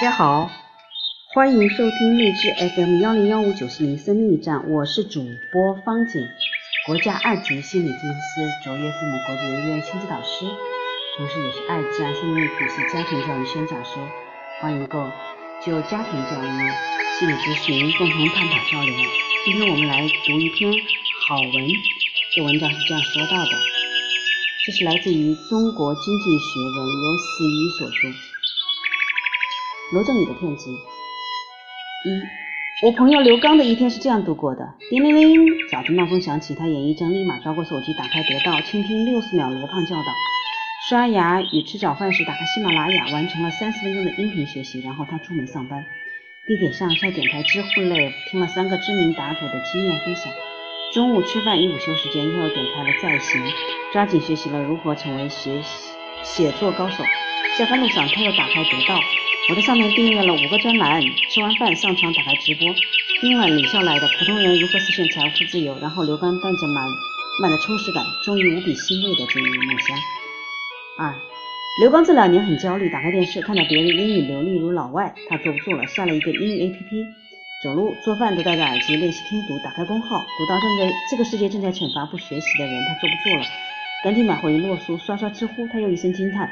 大家好，欢迎收听励志 FM 幺零幺五九四零生命驿站，我是主播方景，国家二级心理咨询师，卓越父母国际学院亲子导师，同时也是爱家心理体系家庭教育宣讲师，欢迎够就家庭教育心理咨询共同探讨交流。今天我们来读一篇好文，这文章是这样说到的，这是来自于中国经济学人由思怡所著。罗振宇的骗局。一，我朋友刘刚的一天是这样度过的：叮铃铃，早晨闹钟响起，他眼一睁，立马抓过手机，打开得到，倾听六十秒罗胖教导。刷牙与吃早饭时，打开喜马拉雅，完成了三十分钟的音频学习。然后他出门上班，地铁上在点开知乎类，听了三个知名答主的经验分享。中午吃饭与午休时间，又点开了在行，抓紧学习了如何成为学习写作高手。下班路上，他又打开得到。我在上面订阅了五个专栏，吃完饭上床打开直播，听了李笑来的《普通人如何实现财富自由》，然后刘刚带着满满的充实感，终于无比欣慰的进入梦乡。二，刘刚这两年很焦虑，打开电视看到别人英语流利如老外，他坐不住了，下了一个英语 APP，走路做饭都戴着耳机练习听读，打开公号，读到正在这个世界正在惩罚不学习的人，他坐不住了，赶紧买回一摞书，刷刷知乎，他又一声惊叹，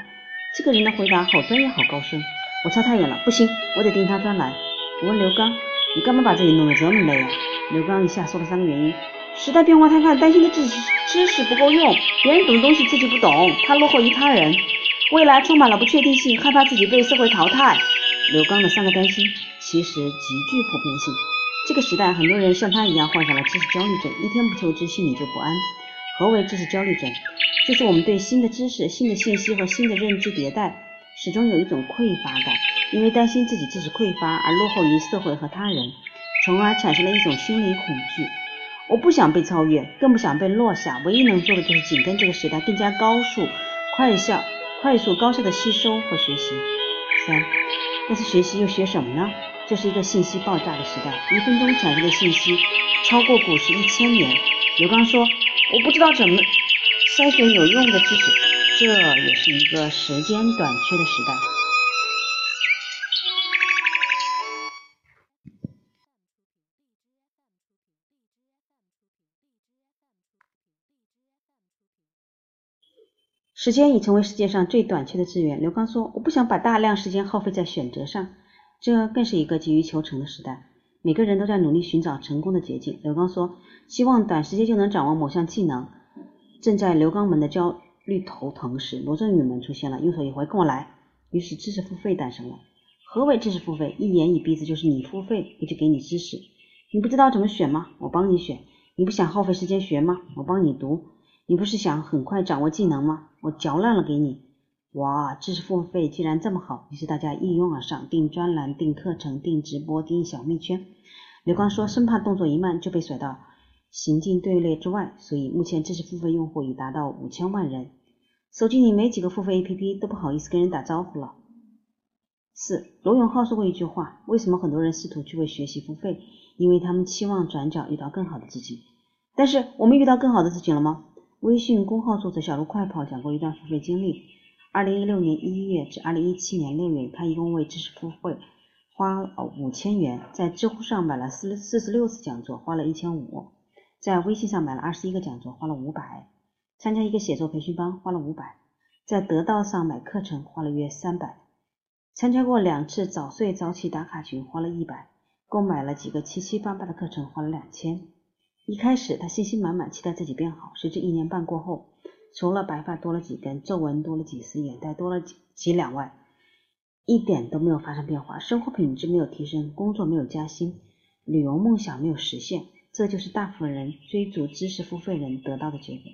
这个人的回答好专业，好高深。我差太远了，不行，我得盯他专栏。我问刘刚，你干嘛把自己弄得这么累啊？刘刚一下说了三个原因：时代变化太快，担心的知识知识不够用，别人懂的东西自己不懂，他落后于他人，未来充满了不确定性，害怕自己被社会淘汰。刘刚的三个担心其实极具普遍性。这个时代，很多人像他一样患上了知识焦虑症，一天不求知，心里就不安。何为知识焦虑症？就是我们对新的知识、新的信息和新的认知迭代。始终有一种匮乏感，因为担心自己知识匮乏而落后于社会和他人，从而产生了一种心理恐惧。我不想被超越，更不想被落下，唯一能做的就是紧跟这个时代，更加高速、快效、快速、高效的吸收和学习。三，但是学习又学什么呢？这是一个信息爆炸的时代，一分钟产生的信息超过古时一千年。刘刚说：“我不知道怎么筛选有用的知识。”这也是一个时间短缺的时代。时间已成为世界上最短缺的资源。刘刚说：“我不想把大量时间耗费在选择上。”这更是一个急于求成的时代。每个人都在努力寻找成功的捷径。刘刚说：“希望短时间就能掌握某项技能。”正在刘刚们的教。绿头疼时，罗振宇们出现了，用手一挥，跟我来。于是知识付费诞生了。何为知识付费？一言以蔽之，就是你付费，我就给你知识。你不知道怎么选吗？我帮你选。你不想耗费时间学吗？我帮你读。你不是想很快掌握技能吗？我嚼烂了给你。哇，知识付费既然这么好，于是大家一拥而上，订专栏、订课程、订直播、订小蜜圈。刘刚说，生怕动作一慢就被甩到行进队列之外，所以目前知识付费用户已达到五千万人。手机里没几个付费 APP，都不好意思跟人打招呼了。四，罗永浩说过一句话：为什么很多人试图去为学习付费？因为他们期望转角遇到更好的自己。但是我们遇到更好的自己了吗？微信公号作者小鹿快跑讲过一段付费经历：二零一六年一月至二零一七年六月，他一共为知识付费花了五千元，在知乎上买了四四十六次讲座，花了一千五；在微信上买了二十一个讲座，花了五百。参加一个写作培训班花了五百，在得道上买课程花了约三百，参加过两次早睡早起打卡群花了一百，购买了几个七七八八的课程花了两千。一开始他信心满满，期待自己变好。谁知一年半过后，除了白发多了几根，皱纹多了几丝，眼袋多了几几两外，一点都没有发生变化。生活品质没有提升，工作没有加薪，旅游梦想没有实现。这就是大部分人追逐知识付费人得到的结果。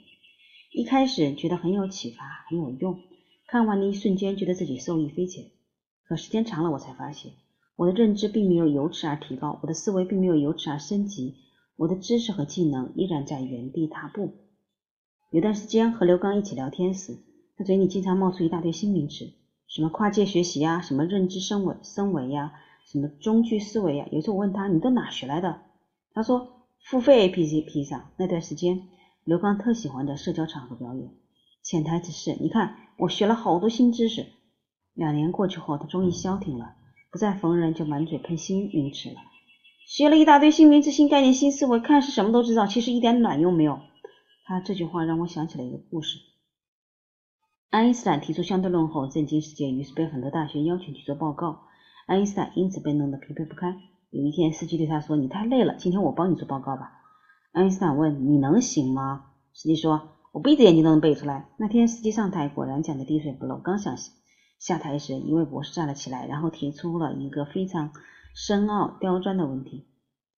一开始觉得很有启发，很有用，看完的一瞬间觉得自己受益匪浅。可时间长了，我才发现我的认知并没有由此而提高，我的思维并没有由此而升级，我的知识和技能依然在原地踏步。有段时间和刘刚一起聊天时，他嘴里经常冒出一大堆新名词，什么跨界学习呀，什么认知升维升维呀，什么中距思维呀。有时候我问他，你都哪学来的？他说付费 APP 上那段时间。刘刚特喜欢在社交场合表演，潜台词是：你看，我学了好多新知识。两年过去后，他终于消停了，不再逢人就满嘴喷新名词了。学了一大堆新名词、新概念、新思维，看似什么都知道，其实一点卵用没有。他这句话让我想起了一个故事。爱因斯坦提出相对论后震惊世界，于是被很多大学邀请去做报告。爱因斯坦因此被弄得疲惫不堪。有一天，司机对他说：“你太累了，今天我帮你做报告吧。”爱因斯坦问：“你能行吗？”司机说：“我闭着眼睛都能背出来。”那天司机上台，果然讲的滴水不漏。刚想下台时，一位博士站了起来，然后提出了一个非常。深奥刁钻的问题，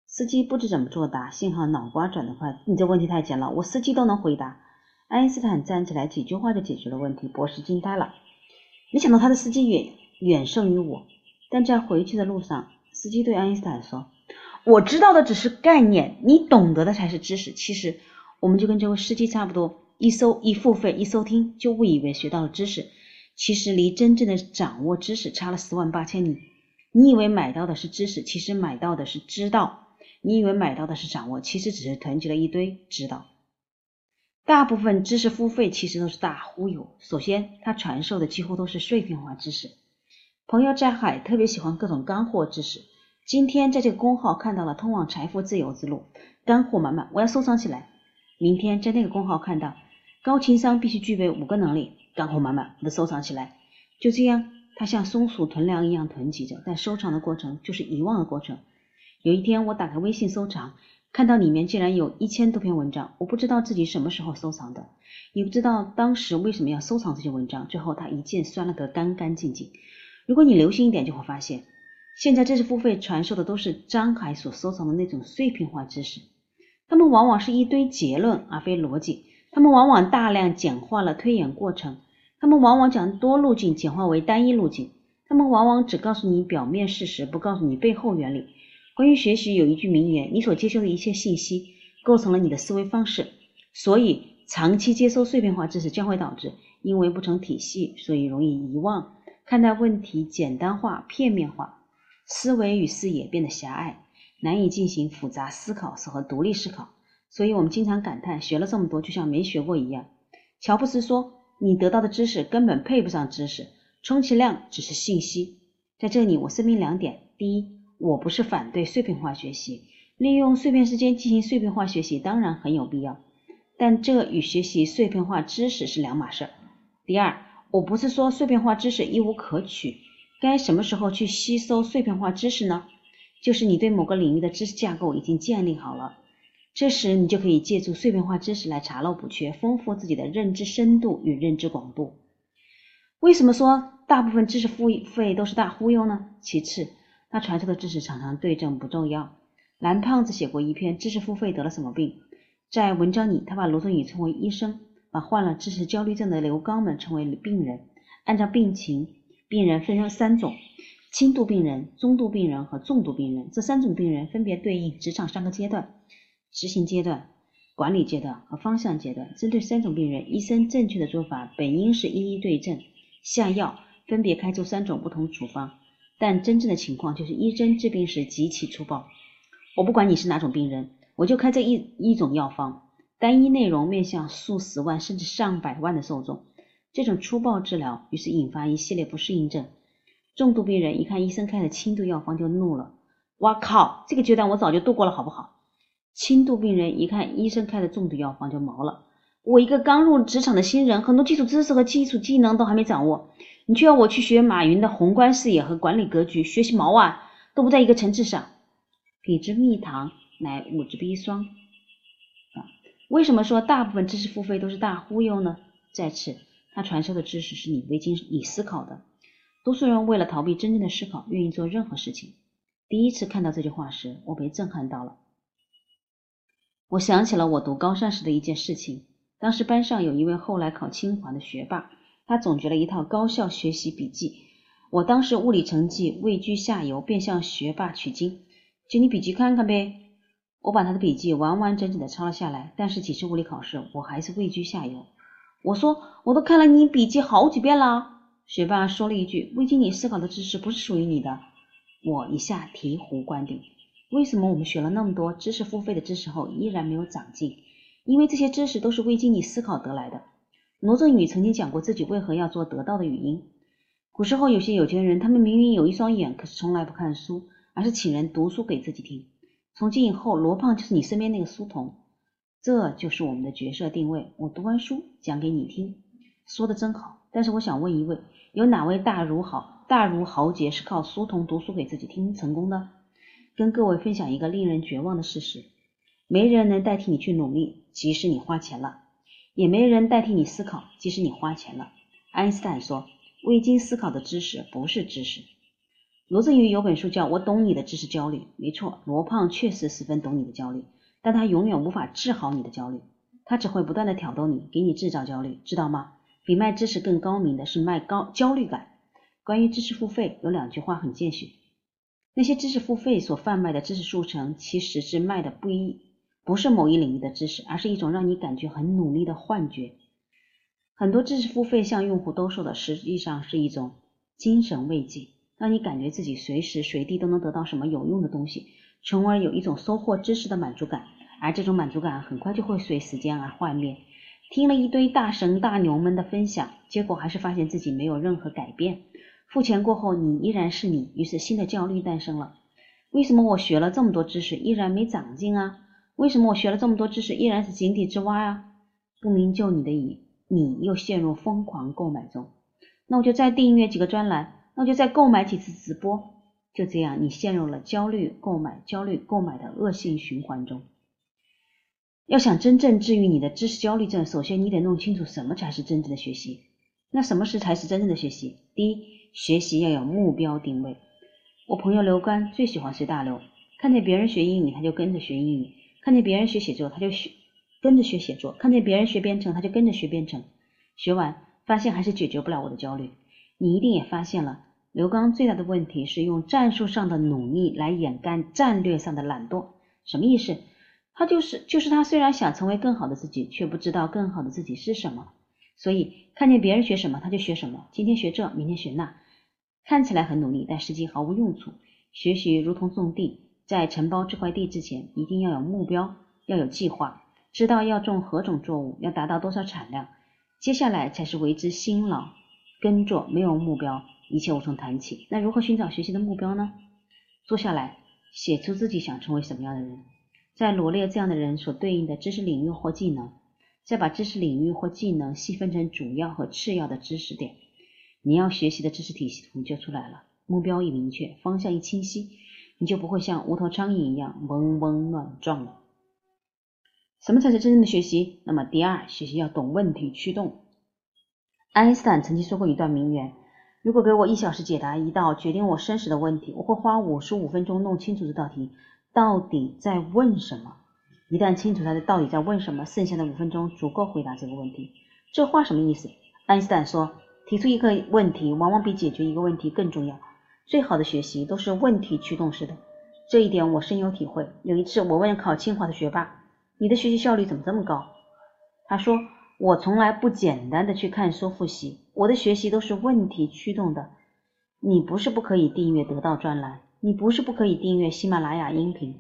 司机不知怎么作答，幸好脑瓜转得快。你这问题太简了，我司机都能回答。爱因斯坦站起来，几句话就解决了问题。博士惊呆了，没想到他的司机远远胜于我。但在回去的路上，司机对爱因斯坦说：“我知道的只是概念，你懂得的才是知识。其实我们就跟这位司机差不多，一搜一付费一收听，就误以为学到了知识，其实离真正的掌握知识差了十万八千里。”你以为买到的是知识，其实买到的是知道；你以为买到的是掌握，其实只是囤积了一堆知道。大部分知识付费其实都是大忽悠。首先，他传授的几乎都是碎片化知识。朋友在海特别喜欢各种干货知识。今天在这个公号看到了通往财富自由之路，干货满满，我要收藏起来。明天在那个公号看到高情商必须具备五个能力，干货满满，我收藏起来。就这样。它像松鼠囤粮一样囤积着，但收藏的过程就是遗忘的过程。有一天，我打开微信收藏，看到里面竟然有一千多篇文章，我不知道自己什么时候收藏的，也不知道当时为什么要收藏这些文章。最后，它一键删了个干干净净。如果你留心一点，就会发现，现在知识付费传授的都是张海所收藏的那种碎片化知识，他们往往是一堆结论而非逻辑，他们往往大量简化了推演过程。他们往往将多路径简化为单一路径，他们往往只告诉你表面事实，不告诉你背后原理。关于学习，有一句名言：你所接收的一切信息构成了你的思维方式。所以，长期接收碎片化知识将会导致，因为不成体系，所以容易遗忘，看待问题简单化、片面化，思维与视野变得狭隘，难以进行复杂思考和独立思考。所以我们经常感叹，学了这么多，就像没学过一样。乔布斯说。你得到的知识根本配不上知识，充其量只是信息。在这里，我声明两点：第一，我不是反对碎片化学习，利用碎片时间进行碎片化学习当然很有必要，但这与学习碎片化知识是两码事。第二，我不是说碎片化知识一无可取，该什么时候去吸收碎片化知识呢？就是你对某个领域的知识架构已经建立好了。这时，你就可以借助碎片化知识来查漏补缺，丰富自己的认知深度与认知广度。为什么说大部分知识付费都是大忽悠呢？其次，他传授的知识常常对症不重要。蓝胖子写过一篇《知识付费得了什么病》，在文章里，他把罗振宇称为医生，把患了知识焦虑症的刘刚们称为病人。按照病情，病人分成三种：轻度病人、中度病人和重度病人。这三种病人分别对应职场三个阶段。执行阶段、管理阶段和方向阶段，针对三种病人，医生正确的做法本应是一一对症下药，分别开出三种不同处方。但真正的情况就是，医生治病时极其粗暴。我不管你是哪种病人，我就开这一一种药方，单一内容面向数十万甚至上百万的受众。这种粗暴治疗于是引发一系列不适应症。重度病人一看医生开的轻度药方就怒了：“哇靠，这个阶段我早就度过了，好不好？”轻度病人一看医生开的重度药方就毛了。我一个刚入职场的新人，很多基础知识和基础技能都还没掌握，你却要我去学马云的宏观视野和管理格局，学习毛啊，都不在一个层次上。彼之蜜糖，乃吾之砒霜。啊，为什么说大部分知识付费都是大忽悠呢？再次，他传授的知识是你未经你思考的。多数人为了逃避真正的思考，愿意做任何事情。第一次看到这句话时，我被震撼到了。我想起了我读高三时的一件事情。当时班上有一位后来考清华的学霸，他总结了一套高效学习笔记。我当时物理成绩位居下游，便向学霸取经：“借你笔记看看呗。”我把他的笔记完完整整的抄了下来，但是几次物理考试，我还是位居下游。我说：“我都看了你笔记好几遍了。”学霸说了一句：“未经你思考的知识不是属于你的。”我一下醍醐灌顶。为什么我们学了那么多知识付费的知识后依然没有长进？因为这些知识都是未经你思考得来的。罗振宇曾经讲过自己为何要做得到的语音。古时候有些有钱人，他们明明有一双眼，可是从来不看书，而是请人读书给自己听。从今以后，罗胖就是你身边那个书童，这就是我们的角色定位。我读完书讲给你听，说的真好。但是我想问一位，有哪位大儒豪、大儒豪杰是靠书童读书给自己听成功的？跟各位分享一个令人绝望的事实：没人能代替你去努力，即使你花钱了；也没人代替你思考，即使你花钱了。爱因斯坦说：“未经思考的知识不是知识。”罗振宇有本书叫《我懂你的知识焦虑》，没错，罗胖确实十分懂你的焦虑，但他永远无法治好你的焦虑，他只会不断的挑逗你，给你制造焦虑，知道吗？比卖知识更高明的是卖高焦虑感。关于知识付费，有两句话很见血：那些知识付费所贩卖的知识速成，其实是卖的不一不是某一领域的知识，而是一种让你感觉很努力的幻觉。很多知识付费向用户兜售的，实际上是一种精神慰藉，让你感觉自己随时随地都能得到什么有用的东西，从而有一种收获知识的满足感。而这种满足感很快就会随时间而幻灭。听了一堆大神大牛们的分享，结果还是发现自己没有任何改变。付钱过后，你依然是你，于是新的焦虑诞生了。为什么我学了这么多知识，依然没长进啊？为什么我学了这么多知识，依然是井底之蛙啊？不明就你的你，你又陷入疯狂购买中。那我就再订阅几个专栏，那我就再购买几次直播。就这样，你陷入了焦虑购买、焦虑购买的恶性循环中。要想真正治愈你的知识焦虑症，首先你得弄清楚什么才是真正的学习。那什么是才是真正的学习？第一，学习要有目标定位。我朋友刘刚最喜欢随大流，看见别人学英语，他就跟着学英语；看见别人学写作，他就学跟着学写作；看见别人学编程，他就跟着学编程。学完发现还是解决不了我的焦虑。你一定也发现了，刘刚最大的问题是用战术上的努力来掩盖战略上的懒惰。什么意思？他就是就是他，虽然想成为更好的自己，却不知道更好的自己是什么，所以看见别人学什么他就学什么，今天学这，明天学那，看起来很努力，但实际毫无用处。学习如同种地，在承包这块地之前，一定要有目标，要有计划，知道要种何种作物，要达到多少产量，接下来才是为之辛劳耕作。没有目标，一切无从谈起。那如何寻找学习的目标呢？坐下来，写出自己想成为什么样的人。再罗列这样的人所对应的知识领域或技能，再把知识领域或技能细分成主要和次要的知识点，你要学习的知识体系图就出来了。目标一明确，方向一清晰，你就不会像无头苍蝇一样嗡嗡乱撞了。什么才是真正的学习？那么第二，学习要懂问题驱动。爱因斯坦曾经说过一段名言：如果给我一小时解答一道决定我生死的问题，我会花五十五分钟弄清楚这道题。到底在问什么？一旦清楚他的到底在问什么，剩下的五分钟足够回答这个问题。这话什么意思？爱因斯坦说，提出一个问题往往比解决一个问题更重要。最好的学习都是问题驱动式的，这一点我深有体会。有一次，我问考清华的学霸：“你的学习效率怎么这么高？”他说：“我从来不简单的去看书复习，我的学习都是问题驱动的。”你不是不可以订阅得到专栏。你不是不可以订阅喜马拉雅音频，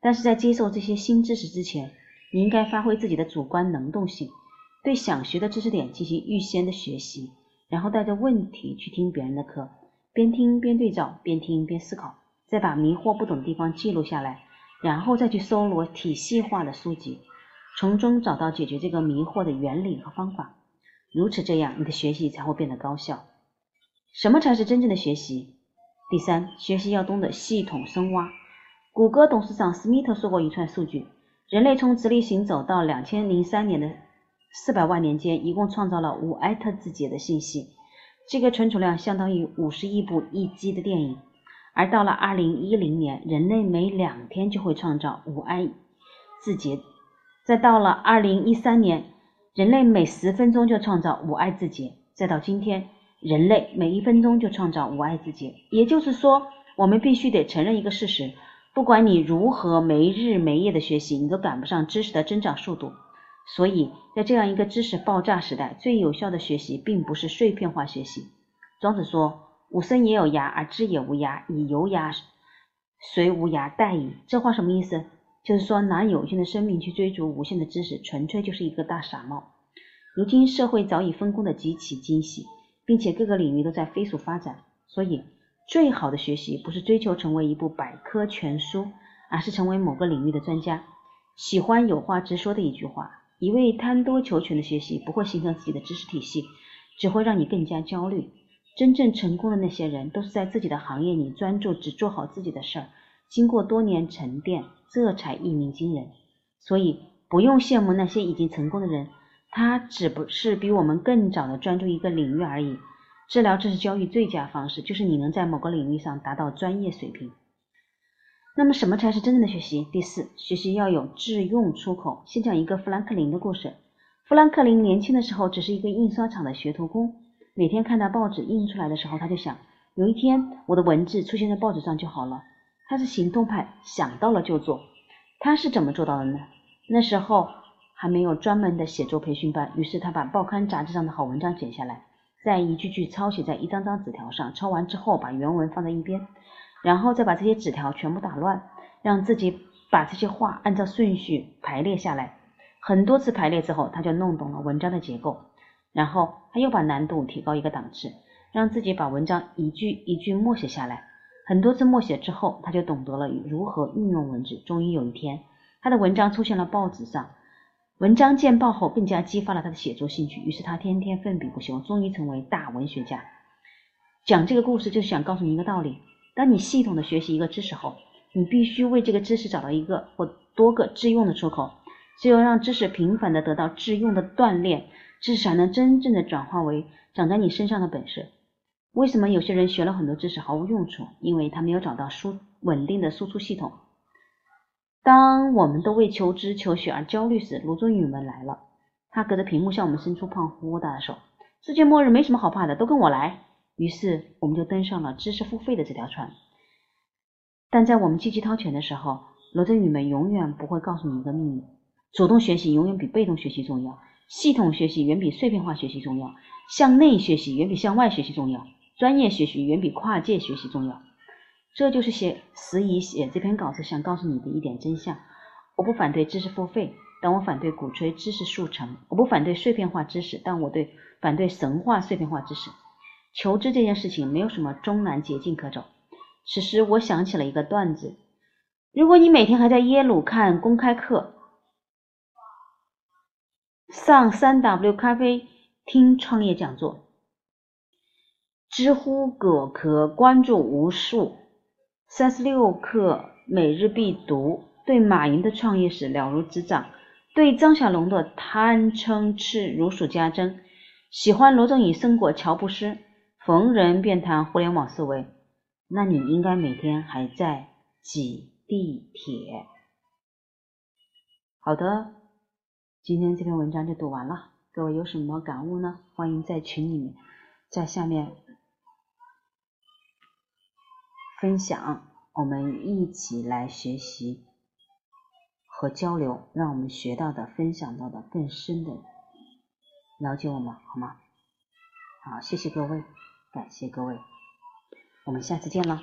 但是在接受这些新知识之前，你应该发挥自己的主观能动性，对想学的知识点进行预先的学习，然后带着问题去听别人的课，边听边对照，边听边思考，再把迷惑不懂的地方记录下来，然后再去搜罗体系化的书籍，从中找到解决这个迷惑的原理和方法。如此这样，你的学习才会变得高效。什么才是真正的学习？第三，学习要懂得系统深挖。谷歌董事长斯密特说过一串数据：人类从直立行走到两千零三年的四百万年间，一共创造了五埃特字节的信息，这个存储量相当于五十亿部一 G 的电影。而到了二零一零年，人类每两天就会创造五埃字节；再到了二零一三年，人类每十分钟就创造五埃字节；再到今天。人类每一分钟就创造五爱字节，也就是说，我们必须得承认一个事实：不管你如何没日没夜的学习，你都赶不上知识的增长速度。所以在这样一个知识爆炸时代，最有效的学习并不是碎片化学习。庄子说：“吾生也有涯，而知也无涯。以有涯随无涯殆矣。”这话什么意思？就是说，拿有限的生命去追逐无限的知识，纯粹就是一个大傻帽。如今社会早已分工的极其精细。并且各个领域都在飞速发展。所以，最好的学习不是追求成为一部百科全书，而是成为某个领域的专家。喜欢有话直说的一句话：一味贪多求全的学习不会形成自己的知识体系，只会让你更加焦虑。真正成功的那些人，都是在自己的行业里专注，只做好自己的事儿，经过多年沉淀，这才一鸣惊人。所以，不用羡慕那些已经成功的人，他只不是比我们更早的专注一个领域而已。治疗这是教育最佳方式就是你能在某个领域上达到专业水平。那么什么才是真正的学习？第四，学习要有致用出口。先讲一个富兰克林的故事。富兰克林年轻的时候只是一个印刷厂的学徒工，每天看到报纸印出来的时候，他就想，有一天我的文字出现在报纸上就好了。他是行动派，想到了就做。他是怎么做到的呢？那时候还没有专门的写作培训班，于是他把报刊杂志上的好文章剪下来。再一句句抄写在一张张纸条上，抄完之后把原文放在一边，然后再把这些纸条全部打乱，让自己把这些话按照顺序排列下来。很多次排列之后，他就弄懂了文章的结构。然后他又把难度提高一个档次，让自己把文章一句一句默写下来。很多次默写之后，他就懂得了如何运用文字。终于有一天，他的文章出现了报纸上。文章见报后，更加激发了他的写作兴趣，于是他天天奋笔不休，终于成为大文学家。讲这个故事就是想告诉你一个道理：当你系统的学习一个知识后，你必须为这个知识找到一个或多个致用的出口。只有让知识频繁的得到致用的锻炼，知识才能真正的转化为长在你身上的本事。为什么有些人学了很多知识毫无用处？因为他没有找到输稳定的输出系统。当我们都为求知求学而焦虑时，罗振宇们来了。他隔着屏幕向我们伸出胖乎乎大的手：“世界末日没什么好怕的，都跟我来。”于是我们就登上了知识付费的这条船。但在我们积极掏钱的时候，罗振宇们永远不会告诉你一个秘密：主动学习永远比被动学习重要，系统学习远比碎片化学习重要，向内学习远比向外学习重要，专业学习远比跨界学习重要。这就是写时宜写这篇稿子想告诉你的一点真相。我不反对知识付费，但我反对鼓吹知识速成；我不反对碎片化知识，但我对反对神话碎片化知识。求知这件事情没有什么终南捷径可走。此时我想起了一个段子：如果你每天还在耶鲁看公开课，上三 W 咖啡听创业讲座，知乎果壳关注无数。三十六课每日必读，对马云的创业史了如指掌，对张小龙的贪嗔痴如数家珍。喜欢罗振宇、生果、乔布斯，逢人便谈互联网思维，那你应该每天还在挤地铁。好的，今天这篇文章就读完了，各位有什么感悟呢？欢迎在群里面，在下面。分享，我们一起来学习和交流，让我们学到的、分享到的更深的了解我们，好吗？好，谢谢各位，感谢各位，我们下次见了。